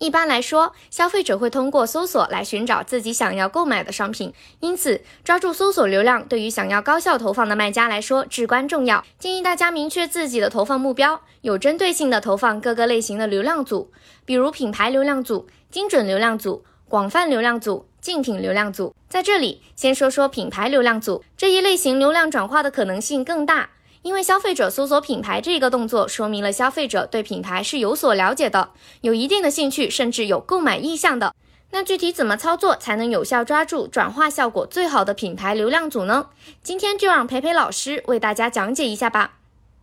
一般来说，消费者会通过搜索来寻找自己想要购买的商品，因此抓住搜索流量对于想要高效投放的卖家来说至关重要。建议大家明确自己的投放目标，有针对性的投放各个类型的流量组，比如品牌流量组、精准流量组、广泛流量组、竞品流量组。在这里，先说说品牌流量组这一类型，流量转化的可能性更大。因为消费者搜索品牌这个动作，说明了消费者对品牌是有所了解的，有一定的兴趣，甚至有购买意向的。那具体怎么操作才能有效抓住转化效果最好的品牌流量组呢？今天就让培培老师为大家讲解一下吧。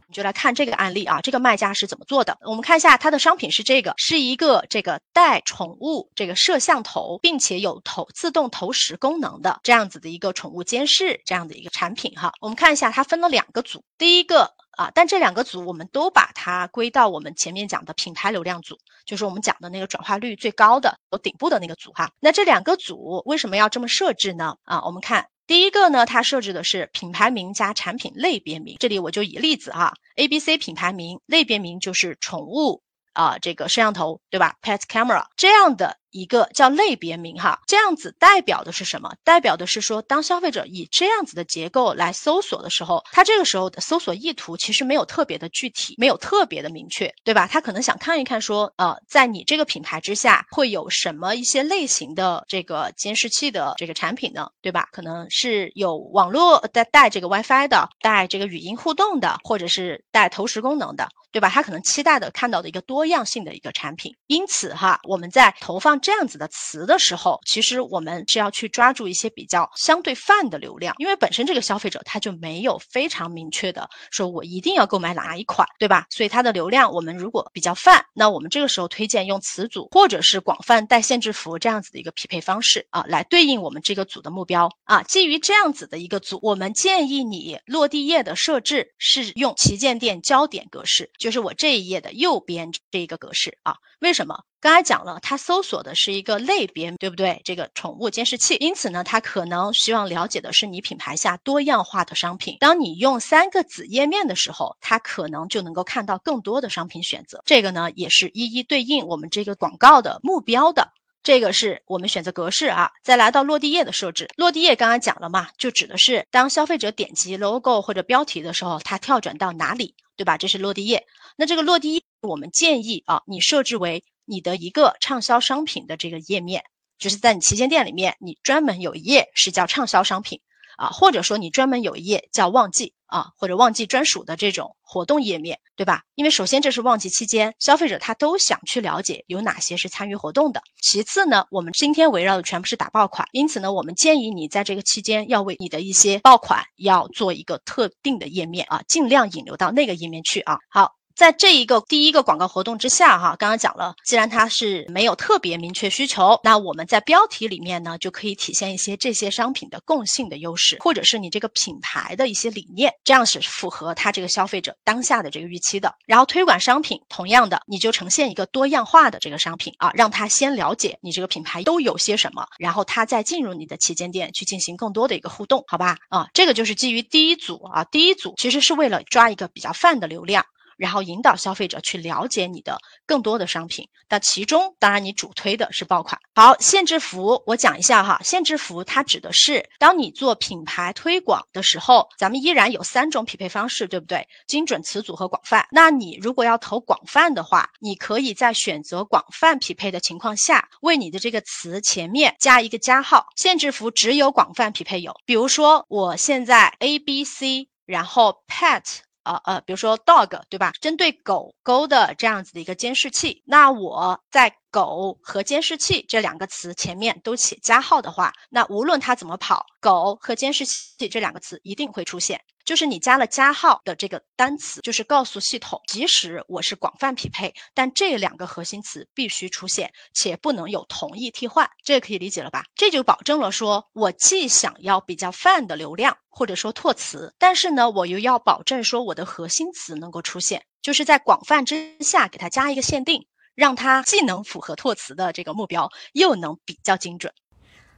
你就来看这个案例啊，这个卖家是怎么做的？我们看一下他的商品是这个，是一个这个带宠物这个摄像头，并且有投自动投食功能的这样子的一个宠物监视这样的一个产品哈。我们看一下，它分了两个组，第一个啊，但这两个组我们都把它归到我们前面讲的品牌流量组，就是我们讲的那个转化率最高的、有顶部的那个组哈。那这两个组为什么要这么设置呢？啊，我们看。第一个呢，它设置的是品牌名加产品类别名。这里我就以例子哈，A、B、C 品牌名，类别名就是宠物啊，这个摄像头，对吧？Pet camera 这样的。一个叫类别名哈，这样子代表的是什么？代表的是说，当消费者以这样子的结构来搜索的时候，他这个时候的搜索意图其实没有特别的具体，没有特别的明确，对吧？他可能想看一看说，呃，在你这个品牌之下会有什么一些类型的这个监视器的这个产品呢？对吧？可能是有网络带带这个 WiFi 的，带这个语音互动的，或者是带投食功能的，对吧？他可能期待的看到的一个多样性的一个产品。因此哈，我们在投放。这样子的词的时候，其实我们是要去抓住一些比较相对泛的流量，因为本身这个消费者他就没有非常明确的说我一定要购买哪一款，对吧？所以它的流量我们如果比较泛，那我们这个时候推荐用词组或者是广泛带限制符这样子的一个匹配方式啊，来对应我们这个组的目标啊。基于这样子的一个组，我们建议你落地页的设置是用旗舰店焦点格式，就是我这一页的右边这一个格式啊。为什么？刚才讲了，它搜索的是一个类别，对不对？这个宠物监视器，因此呢，它可能希望了解的是你品牌下多样化的商品。当你用三个子页面的时候，它可能就能够看到更多的商品选择。这个呢，也是一一对应我们这个广告的目标的。这个是我们选择格式啊。再来到落地页的设置，落地页刚刚讲了嘛，就指的是当消费者点击 logo 或者标题的时候，它跳转到哪里，对吧？这是落地页。那这个落地页，我们建议啊，你设置为。你的一个畅销商品的这个页面，就是在你旗舰店里面，你专门有一页是叫畅销商品啊，或者说你专门有一页叫旺季啊，或者旺季专属的这种活动页面，对吧？因为首先这是旺季期间，消费者他都想去了解有哪些是参与活动的。其次呢，我们今天围绕的全部是打爆款，因此呢，我们建议你在这个期间要为你的一些爆款要做一个特定的页面啊，尽量引流到那个页面去啊。好。在这一个第一个广告活动之下，哈，刚刚讲了，既然它是没有特别明确需求，那我们在标题里面呢，就可以体现一些这些商品的共性的优势，或者是你这个品牌的一些理念，这样是符合他这个消费者当下的这个预期的。然后推广商品，同样的，你就呈现一个多样化的这个商品啊，让他先了解你这个品牌都有些什么，然后他再进入你的旗舰店去进行更多的一个互动，好吧？啊，这个就是基于第一组啊，第一组其实是为了抓一个比较泛的流量。然后引导消费者去了解你的更多的商品，那其中当然你主推的是爆款。好，限制服我讲一下哈，限制服它指的是当你做品牌推广的时候，咱们依然有三种匹配方式，对不对？精准词组和广泛。那你如果要投广泛的话，你可以在选择广泛匹配的情况下，为你的这个词前面加一个加号。限制服只有广泛匹配有，比如说我现在 A B C，然后 pet。呃呃，比如说 dog，对吧？针对狗狗的这样子的一个监视器，那我在。狗和监视器这两个词前面都写加号的话，那无论它怎么跑，狗和监视器这两个词一定会出现。就是你加了加号的这个单词，就是告诉系统，即使我是广泛匹配，但这两个核心词必须出现，且不能有同义替换。这可以理解了吧？这就保证了说我既想要比较泛的流量，或者说拓词，但是呢，我又要保证说我的核心词能够出现，就是在广泛之下给它加一个限定。让它既能符合拓词的这个目标，又能比较精准。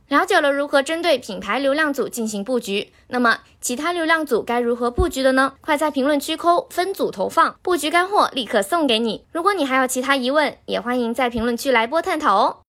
了解了如何针对品牌流量组进行布局，那么其他流量组该如何布局的呢？快在评论区扣分组投放，布局干货立刻送给你。如果你还有其他疑问，也欢迎在评论区来波探讨哦。